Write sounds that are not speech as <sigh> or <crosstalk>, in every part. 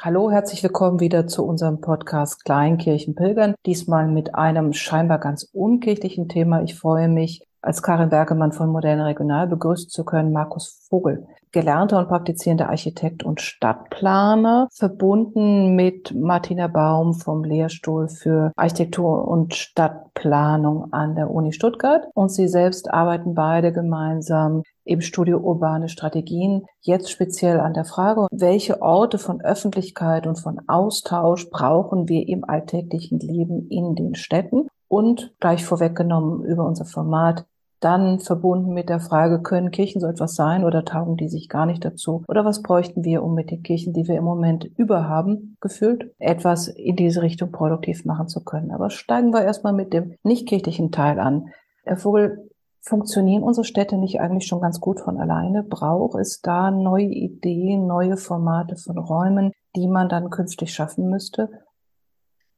Hallo, herzlich willkommen wieder zu unserem Podcast Kleinkirchenpilgern. Diesmal mit einem scheinbar ganz unkirchlichen Thema. Ich freue mich, als Karin Bergemann von Moderne Regional begrüßen zu können, Markus Vogel, gelernter und praktizierender Architekt und Stadtplaner, verbunden mit Martina Baum vom Lehrstuhl für Architektur und Stadtplanung an der Uni Stuttgart. Und sie selbst arbeiten beide gemeinsam im Studio Urbane Strategien, jetzt speziell an der Frage, welche Orte von Öffentlichkeit und von Austausch brauchen wir im alltäglichen Leben in den Städten und gleich vorweggenommen über unser Format dann verbunden mit der Frage, können Kirchen so etwas sein oder taugen die sich gar nicht dazu? Oder was bräuchten wir, um mit den Kirchen, die wir im Moment überhaben, gefühlt, etwas in diese Richtung produktiv machen zu können? Aber steigen wir erstmal mit dem nicht kirchlichen Teil an. Herr Vogel, Funktionieren unsere Städte nicht eigentlich schon ganz gut von alleine? Braucht es da neue Ideen, neue Formate von Räumen, die man dann künftig schaffen müsste?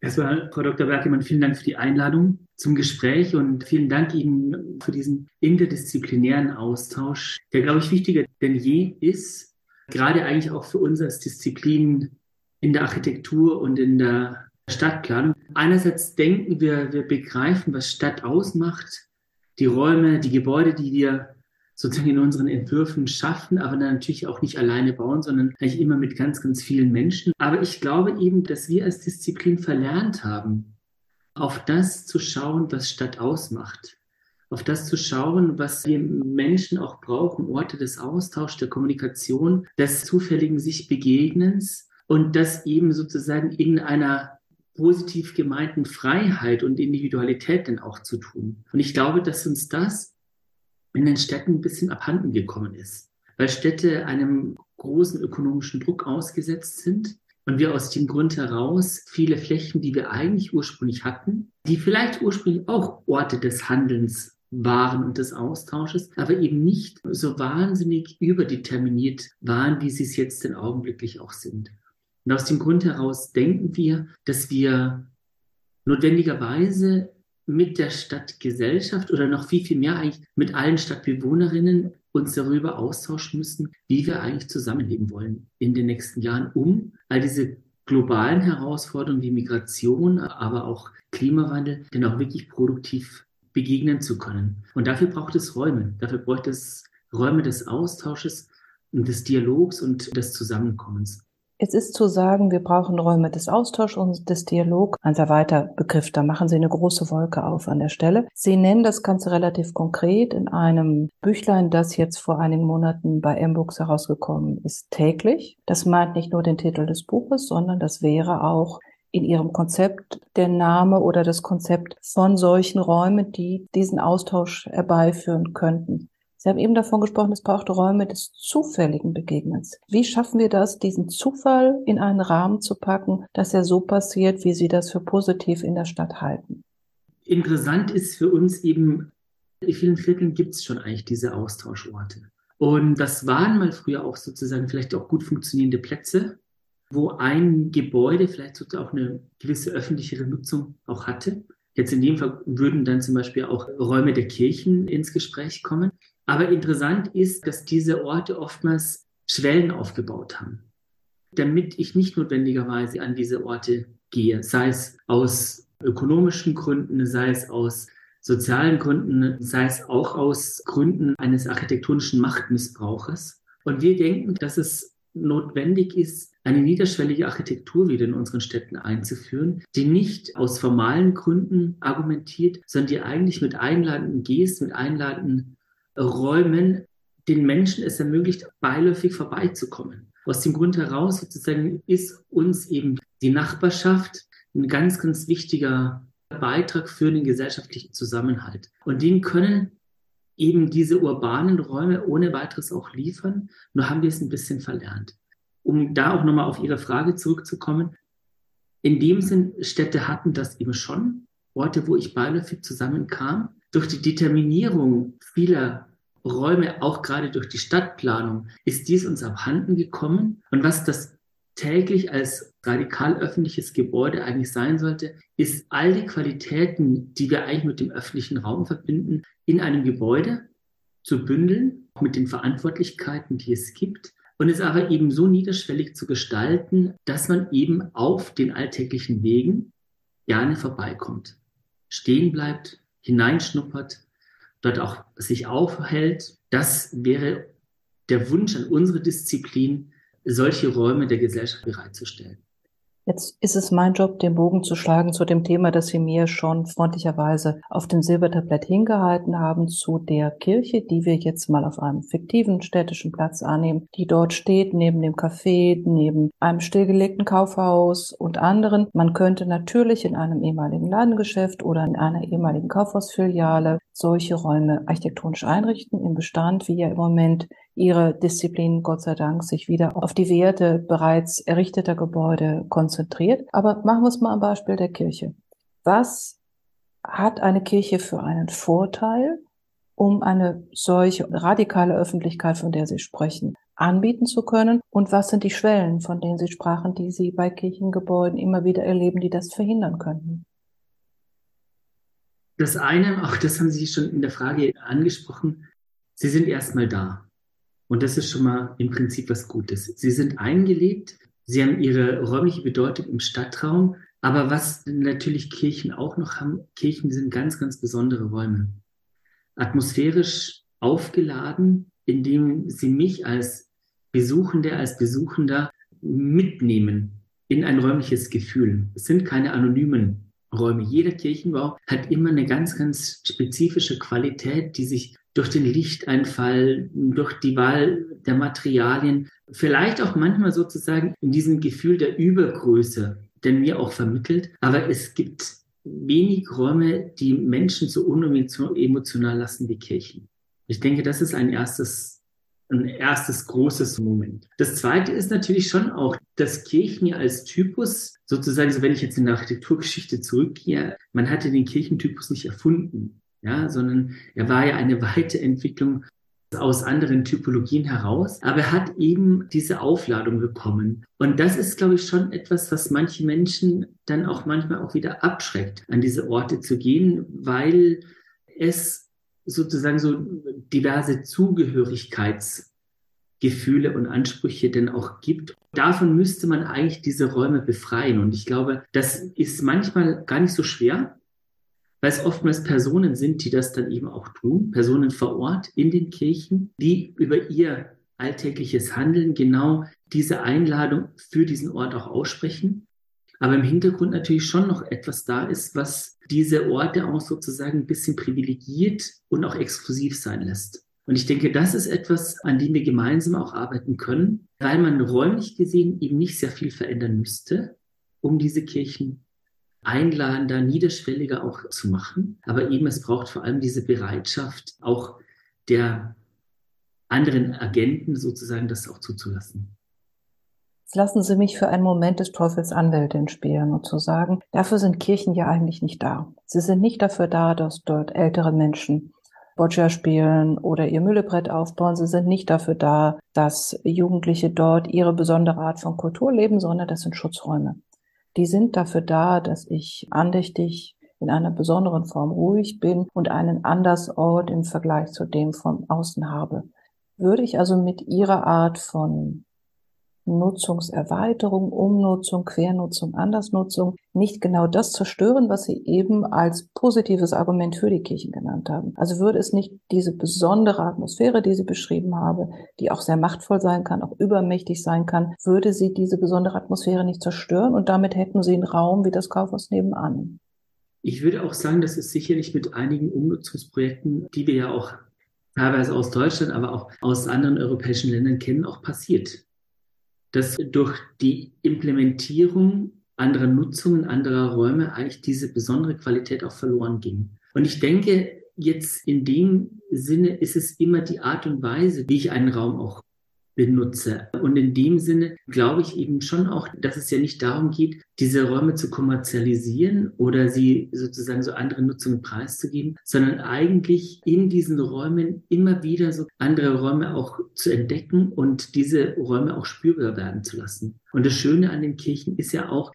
Erstmal, Frau Dr. Berkemann, vielen Dank für die Einladung zum Gespräch und vielen Dank Ihnen für diesen interdisziplinären Austausch, der, glaube ich, wichtiger denn je ist, gerade eigentlich auch für uns als Disziplin in der Architektur und in der Stadtplanung. Einerseits denken wir, wir begreifen, was Stadt ausmacht, die Räume, die Gebäude, die wir sozusagen in unseren Entwürfen schaffen, aber dann natürlich auch nicht alleine bauen, sondern eigentlich immer mit ganz, ganz vielen Menschen. Aber ich glaube eben, dass wir als Disziplin verlernt haben, auf das zu schauen, was Stadt ausmacht. Auf das zu schauen, was wir Menschen auch brauchen, Orte des Austauschs, der Kommunikation, des zufälligen sich Begegnens und das eben sozusagen in einer positiv gemeinten Freiheit und Individualität denn auch zu tun. Und ich glaube, dass uns das in den Städten ein bisschen abhanden gekommen ist, weil Städte einem großen ökonomischen Druck ausgesetzt sind und wir aus dem Grund heraus viele Flächen, die wir eigentlich ursprünglich hatten, die vielleicht ursprünglich auch Orte des Handelns waren und des Austausches, aber eben nicht so wahnsinnig überdeterminiert waren, wie sie es jetzt denn augenblicklich auch sind. Und aus dem Grund heraus denken wir, dass wir notwendigerweise mit der Stadtgesellschaft oder noch viel, viel mehr eigentlich mit allen Stadtbewohnerinnen uns darüber austauschen müssen, wie wir eigentlich zusammenleben wollen in den nächsten Jahren, um all diese globalen Herausforderungen wie Migration, aber auch Klimawandel, dann auch wirklich produktiv begegnen zu können. Und dafür braucht es Räume. Dafür braucht es Räume des Austausches und des Dialogs und des Zusammenkommens. Es ist zu sagen, wir brauchen Räume des Austauschs und des Dialogs. Ein sehr weiter Begriff. Da machen Sie eine große Wolke auf an der Stelle. Sie nennen das Ganze relativ konkret in einem Büchlein, das jetzt vor einigen Monaten bei M-Books herausgekommen ist, täglich. Das meint nicht nur den Titel des Buches, sondern das wäre auch in Ihrem Konzept der Name oder das Konzept von solchen Räumen, die diesen Austausch herbeiführen könnten. Sie haben eben davon gesprochen, es braucht Räume des zufälligen Begegnens. Wie schaffen wir das, diesen Zufall in einen Rahmen zu packen, dass er so passiert, wie Sie das für positiv in der Stadt halten? Interessant ist für uns eben, in vielen Vierteln gibt es schon eigentlich diese Austauschorte. Und das waren mal früher auch sozusagen vielleicht auch gut funktionierende Plätze, wo ein Gebäude vielleicht auch eine gewisse öffentliche Nutzung auch hatte. Jetzt in dem Fall würden dann zum Beispiel auch Räume der Kirchen ins Gespräch kommen. Aber interessant ist, dass diese Orte oftmals Schwellen aufgebaut haben, damit ich nicht notwendigerweise an diese Orte gehe, sei es aus ökonomischen Gründen, sei es aus sozialen Gründen, sei es auch aus Gründen eines architektonischen Machtmissbrauches. Und wir denken, dass es notwendig ist, eine niederschwellige Architektur wieder in unseren Städten einzuführen, die nicht aus formalen Gründen argumentiert, sondern die eigentlich mit einladenden Gesten, mit einladenden Räumen den Menschen es ermöglicht, beiläufig vorbeizukommen. Aus dem Grund heraus sozusagen ist uns eben die Nachbarschaft ein ganz, ganz wichtiger Beitrag für den gesellschaftlichen Zusammenhalt. Und den können eben diese urbanen Räume ohne weiteres auch liefern. Nur haben wir es ein bisschen verlernt. Um da auch nochmal auf Ihre Frage zurückzukommen. In dem Sinn, Städte hatten das eben schon. Orte, wo ich beiläufig zusammenkam. Durch die Determinierung vieler Räume, auch gerade durch die Stadtplanung, ist dies uns abhanden gekommen. Und was das täglich als radikal öffentliches Gebäude eigentlich sein sollte, ist all die Qualitäten, die wir eigentlich mit dem öffentlichen Raum verbinden, in einem Gebäude zu bündeln, mit den Verantwortlichkeiten, die es gibt, und es aber eben so niederschwellig zu gestalten, dass man eben auf den alltäglichen Wegen gerne vorbeikommt, stehen bleibt, hineinschnuppert, dort auch sich aufhält. Das wäre der Wunsch an unsere Disziplin, solche Räume der Gesellschaft bereitzustellen. Jetzt ist es mein Job, den Bogen zu schlagen zu dem Thema, das Sie mir schon freundlicherweise auf dem Silbertablett hingehalten haben, zu der Kirche, die wir jetzt mal auf einem fiktiven städtischen Platz annehmen, die dort steht, neben dem Café, neben einem stillgelegten Kaufhaus und anderen. Man könnte natürlich in einem ehemaligen Ladengeschäft oder in einer ehemaligen Kaufhausfiliale solche Räume architektonisch einrichten im Bestand, wie ja im Moment ihre Disziplin, Gott sei Dank, sich wieder auf die Werte bereits errichteter Gebäude konzentriert. Aber machen wir es mal am Beispiel der Kirche. Was hat eine Kirche für einen Vorteil, um eine solche radikale Öffentlichkeit, von der Sie sprechen, anbieten zu können? Und was sind die Schwellen, von denen Sie sprachen, die Sie bei Kirchengebäuden immer wieder erleben, die das verhindern könnten? Das eine, auch das haben Sie schon in der Frage angesprochen, Sie sind erstmal da. Und das ist schon mal im Prinzip was Gutes. Sie sind eingelebt, sie haben ihre räumliche Bedeutung im Stadtraum. Aber was natürlich Kirchen auch noch haben, Kirchen sind ganz, ganz besondere Räume. Atmosphärisch aufgeladen, indem sie mich als Besuchende, als Besuchender mitnehmen in ein räumliches Gefühl. Es sind keine anonymen Räume. Jeder Kirchenbau hat immer eine ganz, ganz spezifische Qualität, die sich durch den Lichteinfall, durch die Wahl der Materialien, vielleicht auch manchmal sozusagen in diesem Gefühl der Übergröße, denn mir auch vermittelt. Aber es gibt wenig Räume, die Menschen so unemotional lassen wie Kirchen. Ich denke, das ist ein erstes ein erstes großes Moment. Das zweite ist natürlich schon auch, dass Kirchen als Typus, sozusagen, so wenn ich jetzt in der Architekturgeschichte zurückgehe, man hatte den Kirchentypus nicht erfunden, ja, sondern er war ja eine Weiterentwicklung aus anderen Typologien heraus, aber er hat eben diese Aufladung bekommen. Und das ist, glaube ich, schon etwas, was manche Menschen dann auch manchmal auch wieder abschreckt, an diese Orte zu gehen, weil es sozusagen so diverse Zugehörigkeitsgefühle und Ansprüche denn auch gibt. Davon müsste man eigentlich diese Räume befreien. Und ich glaube, das ist manchmal gar nicht so schwer, weil es oftmals Personen sind, die das dann eben auch tun, Personen vor Ort in den Kirchen, die über ihr alltägliches Handeln genau diese Einladung für diesen Ort auch aussprechen. Aber im Hintergrund natürlich schon noch etwas da ist, was diese Orte auch sozusagen ein bisschen privilegiert und auch exklusiv sein lässt. Und ich denke, das ist etwas, an dem wir gemeinsam auch arbeiten können, weil man räumlich gesehen eben nicht sehr viel verändern müsste, um diese Kirchen einladender, niederschwelliger auch zu machen. Aber eben es braucht vor allem diese Bereitschaft auch der anderen Agenten sozusagen das auch zuzulassen. lassen Sie mich für einen Moment des Teufels Anwältin spielen und zu sagen, dafür sind Kirchen ja eigentlich nicht da. Sie sind nicht dafür da, dass dort ältere Menschen Boccia spielen oder ihr Müllebrett aufbauen. Sie sind nicht dafür da, dass Jugendliche dort ihre besondere Art von Kultur leben, sondern das sind Schutzräume. Die sind dafür da, dass ich andächtig in einer besonderen Form ruhig bin und einen Andersort im Vergleich zu dem von außen habe. Würde ich also mit ihrer Art von Nutzungserweiterung, Umnutzung, Quernutzung, Andersnutzung nicht genau das zerstören, was Sie eben als positives Argument für die Kirchen genannt haben. Also würde es nicht diese besondere Atmosphäre, die Sie beschrieben haben, die auch sehr machtvoll sein kann, auch übermächtig sein kann, würde sie diese besondere Atmosphäre nicht zerstören und damit hätten Sie einen Raum wie das Kaufhaus nebenan. Ich würde auch sagen, dass es sicherlich mit einigen Umnutzungsprojekten, die wir ja auch teilweise aus Deutschland, aber auch aus anderen europäischen Ländern kennen, auch passiert dass durch die Implementierung anderer Nutzungen, anderer Räume eigentlich diese besondere Qualität auch verloren ging. Und ich denke, jetzt in dem Sinne ist es immer die Art und Weise, wie ich einen Raum auch benutze. Und in dem Sinne glaube ich eben schon auch, dass es ja nicht darum geht, diese Räume zu kommerzialisieren oder sie sozusagen so andere Nutzungen preiszugeben, sondern eigentlich in diesen Räumen immer wieder so andere Räume auch zu entdecken und diese Räume auch spürbar werden zu lassen. Und das Schöne an den Kirchen ist ja auch,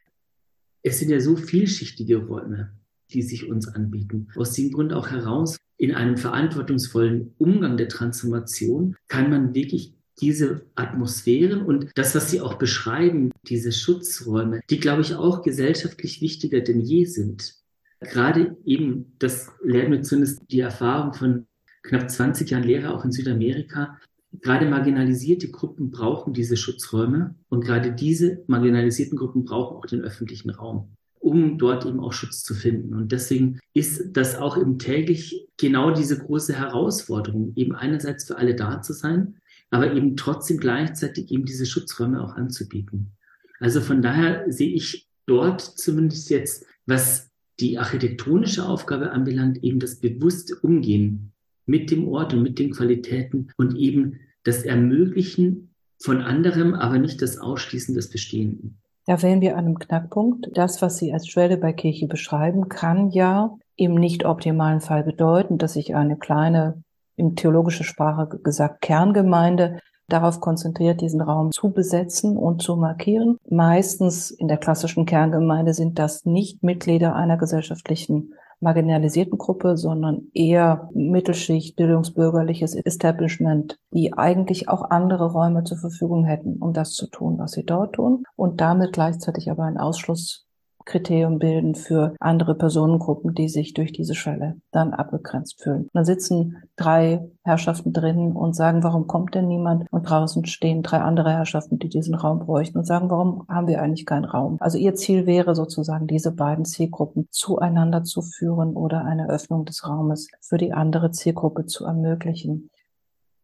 es sind ja so vielschichtige Räume, die sich uns anbieten. Aus dem Grund auch heraus, in einem verantwortungsvollen Umgang der Transformation kann man wirklich diese Atmosphären und das, was Sie auch beschreiben, diese Schutzräume, die, glaube ich, auch gesellschaftlich wichtiger denn je sind. Gerade eben, das lernen wir zumindest die Erfahrung von knapp 20 Jahren Lehre auch in Südamerika. Gerade marginalisierte Gruppen brauchen diese Schutzräume und gerade diese marginalisierten Gruppen brauchen auch den öffentlichen Raum um dort eben auch Schutz zu finden. Und deswegen ist das auch im täglich genau diese große Herausforderung, eben einerseits für alle da zu sein, aber eben trotzdem gleichzeitig eben diese Schutzräume auch anzubieten. Also von daher sehe ich dort zumindest jetzt, was die architektonische Aufgabe anbelangt, eben das bewusste Umgehen mit dem Ort und mit den Qualitäten und eben das Ermöglichen von anderem, aber nicht das Ausschließen des Bestehenden. Da wären wir an einem Knackpunkt. Das, was Sie als Schwelle bei Kirche beschreiben, kann ja im nicht optimalen Fall bedeuten, dass sich eine kleine, in theologischer Sprache gesagt, Kerngemeinde darauf konzentriert, diesen Raum zu besetzen und zu markieren. Meistens in der klassischen Kerngemeinde sind das nicht Mitglieder einer gesellschaftlichen marginalisierten Gruppe, sondern eher Mittelschicht, bildungsbürgerliches Establishment, die eigentlich auch andere Räume zur Verfügung hätten, um das zu tun, was sie dort tun und damit gleichzeitig aber ein Ausschluss Kriterium bilden für andere Personengruppen, die sich durch diese Schwelle dann abgegrenzt fühlen. dann sitzen drei Herrschaften drinnen und sagen, warum kommt denn niemand? Und draußen stehen drei andere Herrschaften, die diesen Raum bräuchten und sagen, warum haben wir eigentlich keinen Raum? Also ihr Ziel wäre sozusagen, diese beiden Zielgruppen zueinander zu führen oder eine Öffnung des Raumes für die andere Zielgruppe zu ermöglichen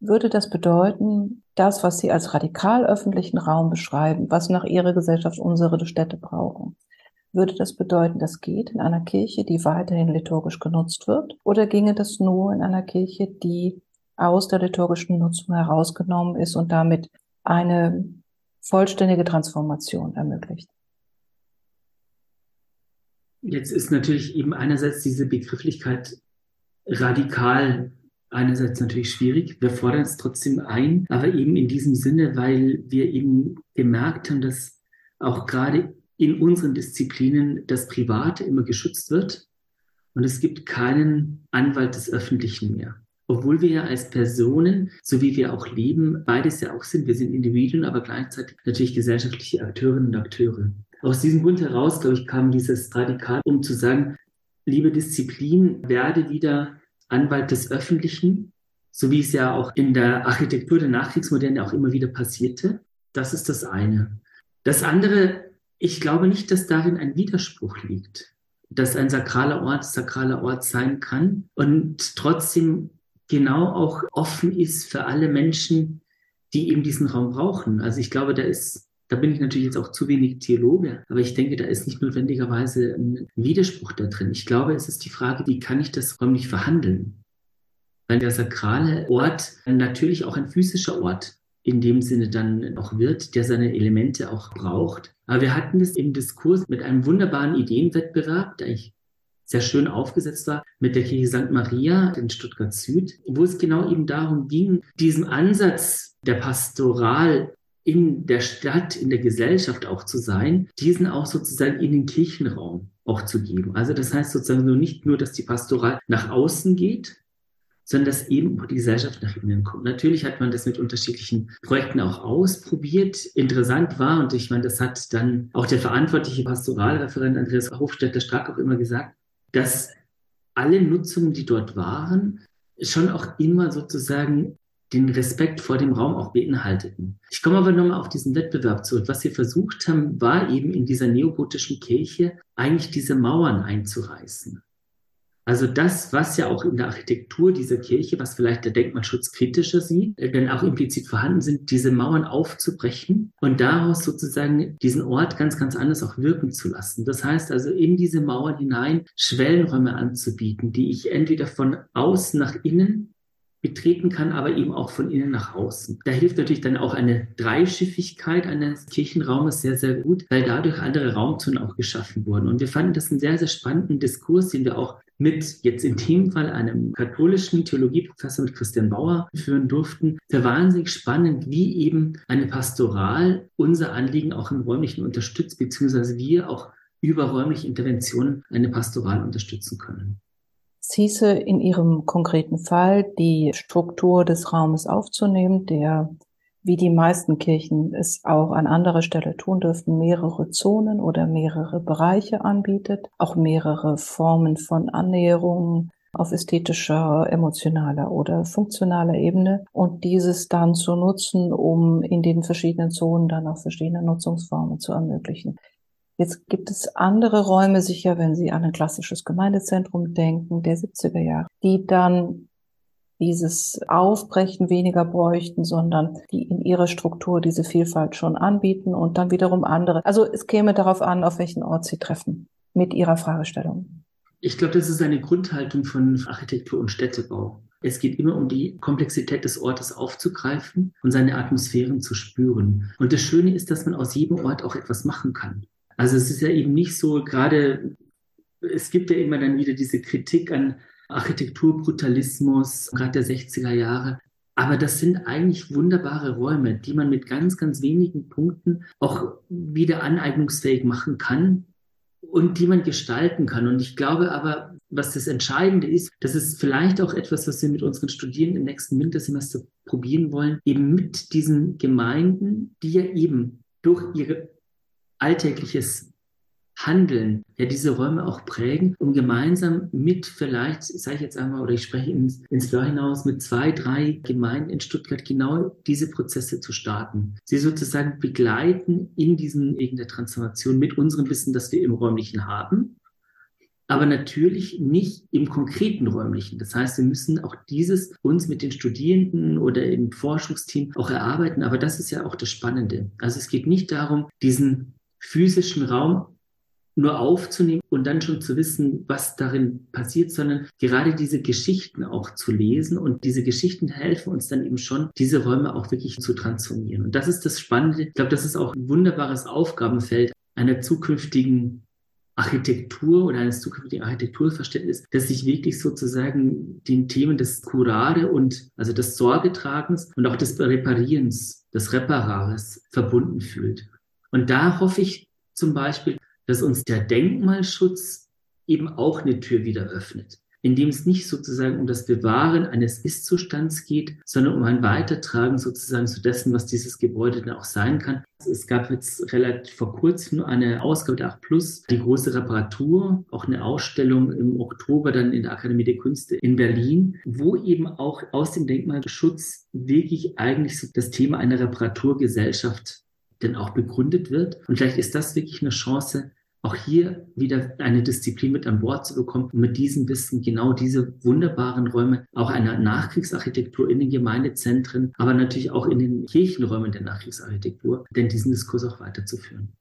würde das bedeuten, das, was Sie als radikal öffentlichen Raum beschreiben, was nach Ihrer Gesellschaft unsere Städte brauchen, würde das bedeuten, das geht in einer Kirche, die weiterhin liturgisch genutzt wird? Oder ginge das nur in einer Kirche, die aus der liturgischen Nutzung herausgenommen ist und damit eine vollständige Transformation ermöglicht? Jetzt ist natürlich eben einerseits diese Begrifflichkeit radikal einerseits natürlich schwierig. Wir fordern es trotzdem ein, aber eben in diesem Sinne, weil wir eben gemerkt haben, dass auch gerade in unseren Disziplinen das Private immer geschützt wird und es gibt keinen Anwalt des Öffentlichen mehr. Obwohl wir ja als Personen, so wie wir auch leben, beides ja auch sind. Wir sind Individuen, aber gleichzeitig natürlich gesellschaftliche Akteurinnen und Akteure. Aus diesem Grund heraus, glaube ich, kam dieses Radikal, um zu sagen, liebe Disziplin, werde wieder Anwalt des Öffentlichen, so wie es ja auch in der Architektur der Nachkriegsmoderne auch immer wieder passierte. Das ist das eine. Das andere ich glaube nicht, dass darin ein Widerspruch liegt, dass ein sakraler Ort sakraler Ort sein kann und trotzdem genau auch offen ist für alle Menschen, die eben diesen Raum brauchen. Also ich glaube, da ist, da bin ich natürlich jetzt auch zu wenig Theologe, aber ich denke, da ist nicht notwendigerweise ein Widerspruch da drin. Ich glaube, es ist die Frage, wie kann ich das räumlich verhandeln? Weil der sakrale Ort natürlich auch ein physischer Ort in dem Sinne dann auch wird, der seine Elemente auch braucht. Aber wir hatten es im Diskurs mit einem wunderbaren Ideenwettbewerb, der eigentlich sehr schön aufgesetzt war, mit der Kirche St. Maria in Stuttgart Süd, wo es genau eben darum ging, diesen Ansatz der Pastoral in der Stadt, in der Gesellschaft auch zu sein, diesen auch sozusagen in den Kirchenraum auch zu geben. Also das heißt sozusagen nur nicht nur, dass die Pastoral nach außen geht, sondern dass eben die Gesellschaft nach innen kommt. Natürlich hat man das mit unterschiedlichen Projekten auch ausprobiert. Interessant war, und ich meine, das hat dann auch der verantwortliche Pastoralreferent Andreas Hofstetter Stark auch immer gesagt, dass alle Nutzungen, die dort waren, schon auch immer sozusagen den Respekt vor dem Raum auch beinhalteten. Ich komme aber nochmal auf diesen Wettbewerb zurück. Was wir versucht haben, war eben in dieser neogotischen Kirche eigentlich diese Mauern einzureißen. Also das, was ja auch in der Architektur dieser Kirche, was vielleicht der Denkmalschutz kritischer sieht, äh, denn auch implizit vorhanden sind, diese Mauern aufzubrechen und daraus sozusagen diesen Ort ganz, ganz anders auch wirken zu lassen. Das heißt also in diese Mauern hinein Schwellenräume anzubieten, die ich entweder von außen nach innen betreten kann, aber eben auch von innen nach außen. Da hilft natürlich dann auch eine Dreischiffigkeit eines Kirchenraumes sehr, sehr gut, weil dadurch andere Raumzonen auch geschaffen wurden. Und wir fanden das einen sehr, sehr spannenden Diskurs, den wir auch mit jetzt in dem Fall einem katholischen Theologieprofessor mit Christian Bauer führen durften. Sehr wahnsinnig spannend, wie eben eine Pastoral unser Anliegen auch im räumlichen unterstützt, beziehungsweise wir auch über räumliche Interventionen eine Pastoral unterstützen können. Es hieße in Ihrem konkreten Fall, die Struktur des Raumes aufzunehmen, der wie die meisten Kirchen es auch an anderer Stelle tun dürften, mehrere Zonen oder mehrere Bereiche anbietet, auch mehrere Formen von Annäherungen auf ästhetischer, emotionaler oder funktionaler Ebene und dieses dann zu nutzen, um in den verschiedenen Zonen dann auch verschiedene Nutzungsformen zu ermöglichen. Jetzt gibt es andere Räume, sicher, wenn Sie an ein klassisches Gemeindezentrum denken, der 70er Jahre, die dann dieses Aufbrechen weniger bräuchten, sondern die in ihrer Struktur diese Vielfalt schon anbieten und dann wiederum andere. Also es käme darauf an, auf welchen Ort Sie treffen mit Ihrer Fragestellung. Ich glaube, das ist eine Grundhaltung von Architektur und Städtebau. Es geht immer um die Komplexität des Ortes aufzugreifen und seine Atmosphären zu spüren. Und das Schöne ist, dass man aus jedem Ort auch etwas machen kann. Also es ist ja eben nicht so, gerade es gibt ja immer dann wieder diese Kritik an Architekturbrutalismus, gerade der 60er Jahre. Aber das sind eigentlich wunderbare Räume, die man mit ganz, ganz wenigen Punkten auch wieder aneignungsfähig machen kann und die man gestalten kann. Und ich glaube aber, was das Entscheidende ist, das ist vielleicht auch etwas, was wir mit unseren Studierenden im nächsten Wintersemester probieren wollen, eben mit diesen Gemeinden, die ja eben durch ihr alltägliches Handeln, ja diese Räume auch prägen, um gemeinsam mit vielleicht, sage ich jetzt einmal, oder ich spreche ins, ins Jahr hinaus, mit zwei, drei Gemeinden in Stuttgart genau diese Prozesse zu starten. Sie sozusagen begleiten in diesen Wegen der Transformation mit unserem Wissen, das wir im Räumlichen haben, aber natürlich nicht im konkreten räumlichen. Das heißt, wir müssen auch dieses uns mit den Studierenden oder im Forschungsteam auch erarbeiten. Aber das ist ja auch das Spannende. Also es geht nicht darum, diesen physischen Raum nur aufzunehmen und dann schon zu wissen, was darin passiert, sondern gerade diese Geschichten auch zu lesen und diese Geschichten helfen uns dann eben schon, diese Räume auch wirklich zu transformieren. Und das ist das Spannende. Ich glaube, das ist auch ein wunderbares Aufgabenfeld einer zukünftigen Architektur oder eines zukünftigen Architekturverständnisses, dass sich wirklich sozusagen den Themen des Curare und also des Sorgetragens und auch des Reparierens, des Reparares verbunden fühlt. Und da hoffe ich zum Beispiel, dass uns der Denkmalschutz eben auch eine Tür wieder öffnet, indem es nicht sozusagen um das Bewahren eines Ist-Zustands geht, sondern um ein Weitertragen sozusagen zu dessen, was dieses Gebäude dann auch sein kann. Es gab jetzt relativ vor kurzem eine Ausgabe der 8 Plus, die große Reparatur, auch eine Ausstellung im Oktober dann in der Akademie der Künste in Berlin, wo eben auch aus dem Denkmalschutz wirklich eigentlich so das Thema einer Reparaturgesellschaft denn auch begründet wird. Und vielleicht ist das wirklich eine Chance, auch hier wieder eine Disziplin mit an Bord zu bekommen und mit diesem Wissen genau diese wunderbaren Räume auch einer Nachkriegsarchitektur in den Gemeindezentren, aber natürlich auch in den Kirchenräumen der Nachkriegsarchitektur, denn diesen Diskurs auch weiterzuführen.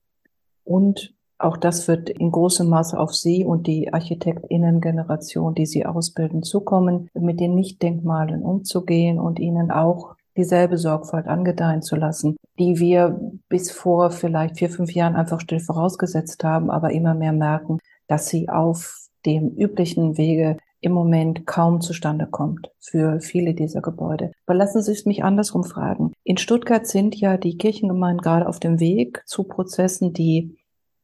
Und auch das wird in großem Maße auf Sie und die Architektinnen-Generation, die Sie ausbilden, zukommen, mit den Nichtdenkmalen umzugehen und ihnen auch dieselbe Sorgfalt angedeihen zu lassen, die wir bis vor vielleicht vier, fünf Jahren einfach still vorausgesetzt haben, aber immer mehr merken, dass sie auf dem üblichen Wege im Moment kaum zustande kommt für viele dieser Gebäude. Aber lassen Sie es mich andersrum fragen. In Stuttgart sind ja die Kirchengemeinden gerade auf dem Weg zu Prozessen, die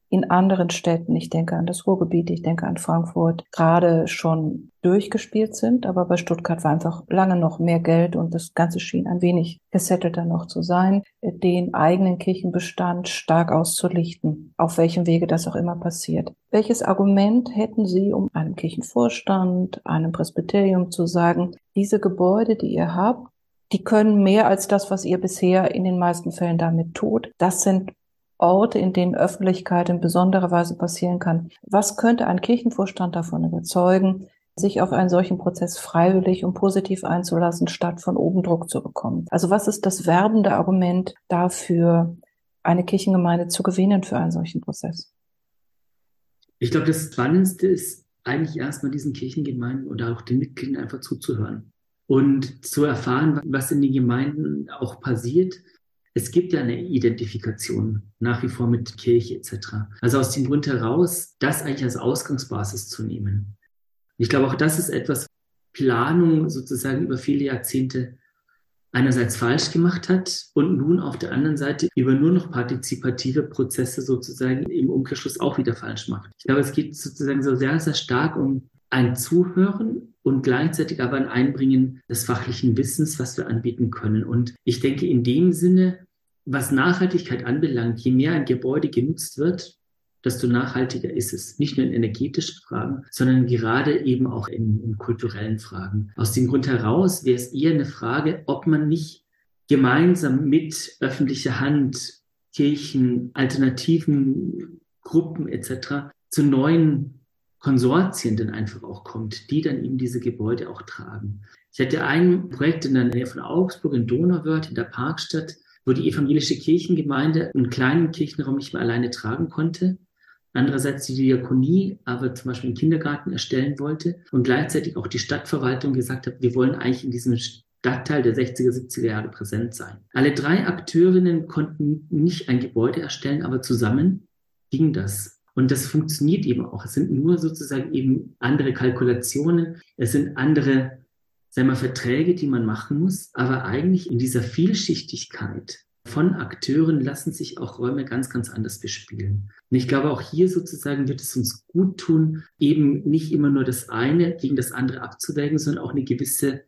in anderen Städten, ich denke an das Ruhrgebiet, ich denke an Frankfurt, gerade schon durchgespielt sind. Aber bei Stuttgart war einfach lange noch mehr Geld und das Ganze schien ein wenig gesettelter noch zu sein, den eigenen Kirchenbestand stark auszulichten, auf welchem Wege das auch immer passiert. Welches Argument hätten Sie, um einem Kirchenvorstand, einem Presbyterium zu sagen, diese Gebäude, die ihr habt, die können mehr als das, was ihr bisher in den meisten Fällen damit tut. Das sind Orte, in denen Öffentlichkeit in besonderer Weise passieren kann. Was könnte ein Kirchenvorstand davon überzeugen, sich auf einen solchen Prozess freiwillig und positiv einzulassen, statt von oben Druck zu bekommen? Also was ist das werbende Argument dafür, eine Kirchengemeinde zu gewinnen für einen solchen Prozess? Ich glaube, das Spannendste ist eigentlich erstmal diesen Kirchengemeinden oder auch den Mitgliedern einfach zuzuhören und zu erfahren, was in den Gemeinden auch passiert, es gibt ja eine Identifikation nach wie vor mit Kirche etc. Also aus dem Grund heraus, das eigentlich als Ausgangsbasis zu nehmen. Ich glaube, auch das ist etwas, Planung sozusagen über viele Jahrzehnte einerseits falsch gemacht hat und nun auf der anderen Seite über nur noch partizipative Prozesse sozusagen im Umkehrschluss auch wieder falsch macht. Ich glaube, es geht sozusagen so sehr, sehr stark um ein Zuhören und gleichzeitig aber ein Einbringen des fachlichen Wissens, was wir anbieten können. Und ich denke, in dem Sinne, was Nachhaltigkeit anbelangt, je mehr ein Gebäude genutzt wird, desto nachhaltiger ist es. Nicht nur in energetischen Fragen, sondern gerade eben auch in, in kulturellen Fragen. Aus dem Grund heraus wäre es eher eine Frage, ob man nicht gemeinsam mit öffentlicher Hand, Kirchen, alternativen Gruppen etc. zu neuen Konsortien dann einfach auch kommt, die dann eben diese Gebäude auch tragen. Ich hatte ein Projekt in der Nähe von Augsburg, in Donauwörth, in der Parkstadt, wo die evangelische Kirchengemeinde einen kleinen Kirchenraum nicht mehr alleine tragen konnte. Andererseits die Diakonie aber zum Beispiel einen Kindergarten erstellen wollte und gleichzeitig auch die Stadtverwaltung gesagt hat, wir wollen eigentlich in diesem Stadtteil der 60er, 70er Jahre präsent sein. Alle drei Akteurinnen konnten nicht ein Gebäude erstellen, aber zusammen ging das. Und das funktioniert eben auch. Es sind nur sozusagen eben andere Kalkulationen, es sind andere, sagen wir, Verträge, die man machen muss. Aber eigentlich in dieser Vielschichtigkeit von Akteuren lassen sich auch Räume ganz, ganz anders bespielen. Und ich glaube, auch hier sozusagen wird es uns gut tun, eben nicht immer nur das eine gegen das andere abzuwägen, sondern auch eine gewisse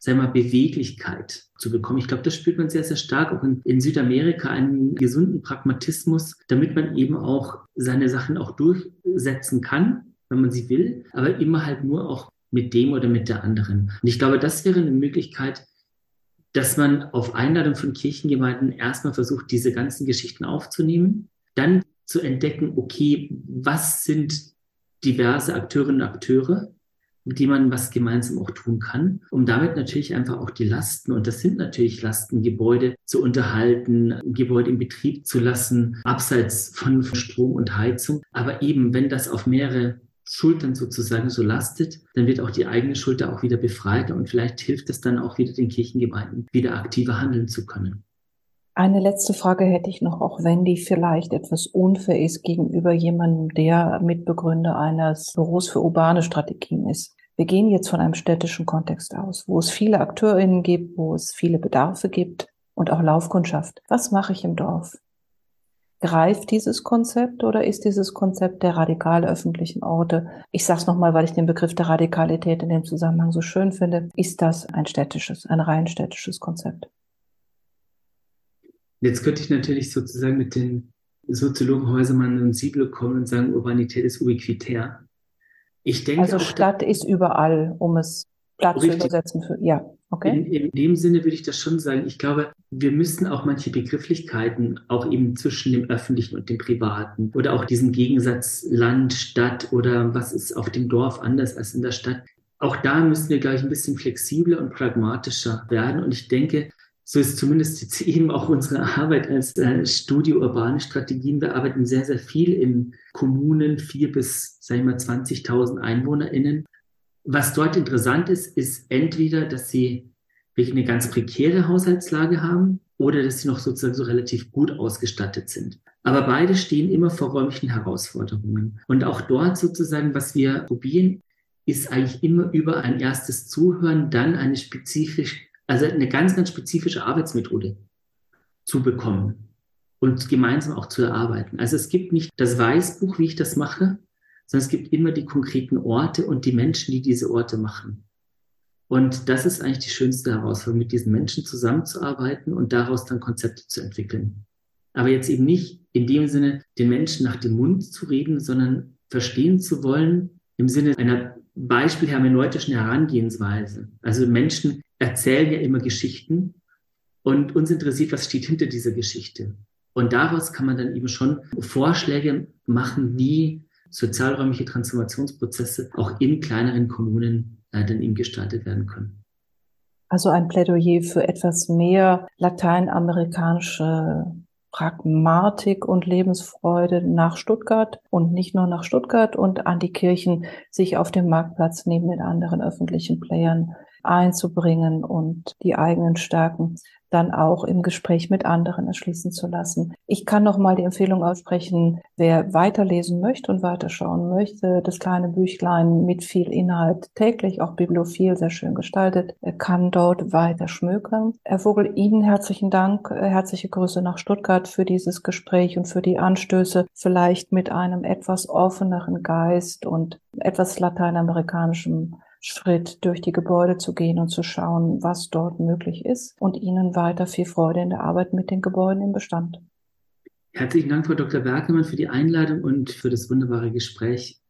sagen wir mal, Beweglichkeit zu bekommen. Ich glaube, das spürt man sehr, sehr stark auch in, in, Südamerika, einen gesunden Pragmatismus, damit man eben auch seine Sachen auch durchsetzen kann, wenn man sie will, aber immer halt nur auch mit dem oder mit der anderen. Und ich glaube, das wäre eine Möglichkeit, dass man auf Einladung von Kirchengemeinden erstmal versucht, diese ganzen Geschichten aufzunehmen, dann zu entdecken, okay, was sind diverse Akteurinnen und Akteure, mit dem man was gemeinsam auch tun kann, um damit natürlich einfach auch die Lasten, und das sind natürlich Lasten, Gebäude zu unterhalten, Gebäude in Betrieb zu lassen, abseits von Strom und Heizung. Aber eben, wenn das auf mehrere Schultern sozusagen so lastet, dann wird auch die eigene Schulter auch wieder befreit und vielleicht hilft es dann auch wieder den Kirchengemeinden, wieder aktiver handeln zu können. Eine letzte Frage hätte ich noch, auch wenn die vielleicht etwas unfair ist gegenüber jemandem, der Mitbegründer eines Büros für urbane Strategien ist. Wir gehen jetzt von einem städtischen Kontext aus, wo es viele AkteurInnen gibt, wo es viele Bedarfe gibt und auch Laufkundschaft. Was mache ich im Dorf? Greift dieses Konzept oder ist dieses Konzept der radikal öffentlichen Orte, ich sage es nochmal, weil ich den Begriff der Radikalität in dem Zusammenhang so schön finde, ist das ein städtisches, ein rein städtisches Konzept? Jetzt könnte ich natürlich sozusagen mit den Soziologen Häusermann und Siebel kommen und sagen, Urbanität ist ubiquitär. Ich denke also Stadt ist überall, um es platt zu übersetzen. Für, ja, okay. In, in dem Sinne würde ich das schon sagen. Ich glaube, wir müssen auch manche Begrifflichkeiten auch eben zwischen dem Öffentlichen und dem Privaten oder auch diesen Gegensatz Land, Stadt oder was ist auf dem Dorf anders als in der Stadt. Auch da müssen wir, glaube ich, ein bisschen flexibler und pragmatischer werden. Und ich denke, so ist zumindest jetzt <laughs> eben auch unsere Arbeit als äh, Studio Urbane Strategien. Wir arbeiten sehr, sehr viel in Kommunen, vier bis, sagen wir mal, 20.000 EinwohnerInnen. Was dort interessant ist, ist entweder, dass sie wirklich eine ganz prekäre Haushaltslage haben oder dass sie noch sozusagen so relativ gut ausgestattet sind. Aber beide stehen immer vor räumlichen Herausforderungen. Und auch dort sozusagen, was wir probieren, ist eigentlich immer über ein erstes Zuhören dann eine spezifisch also eine ganz, ganz spezifische Arbeitsmethode zu bekommen und gemeinsam auch zu erarbeiten. Also es gibt nicht das Weißbuch, wie ich das mache, sondern es gibt immer die konkreten Orte und die Menschen, die diese Orte machen. Und das ist eigentlich die schönste Herausforderung, mit diesen Menschen zusammenzuarbeiten und daraus dann Konzepte zu entwickeln. Aber jetzt eben nicht in dem Sinne, den Menschen nach dem Mund zu reden, sondern verstehen zu wollen im Sinne einer beispielhermeneutischen Herangehensweise. Also Menschen erzählen ja immer Geschichten und uns interessiert, was steht hinter dieser Geschichte. Und daraus kann man dann eben schon Vorschläge machen, wie sozialräumliche Transformationsprozesse auch in kleineren Kommunen äh, dann eben gestaltet werden können. Also ein Plädoyer für etwas mehr lateinamerikanische Pragmatik und Lebensfreude nach Stuttgart und nicht nur nach Stuttgart und an die Kirchen sich auf dem Marktplatz neben den anderen öffentlichen Playern einzubringen und die eigenen Stärken dann auch im Gespräch mit anderen erschließen zu lassen. Ich kann noch mal die Empfehlung aussprechen, wer weiterlesen möchte und weiterschauen möchte, das kleine Büchlein mit viel Inhalt täglich, auch bibliophil, sehr schön gestaltet, kann dort weiter schmökern. Herr Vogel, Ihnen herzlichen Dank, herzliche Grüße nach Stuttgart für dieses Gespräch und für die Anstöße, vielleicht mit einem etwas offeneren Geist und etwas lateinamerikanischem Schritt durch die Gebäude zu gehen und zu schauen, was dort möglich ist und Ihnen weiter viel Freude in der Arbeit mit den Gebäuden im Bestand. Herzlichen Dank, Frau Dr. Berkemann, für die Einladung und für das wunderbare Gespräch.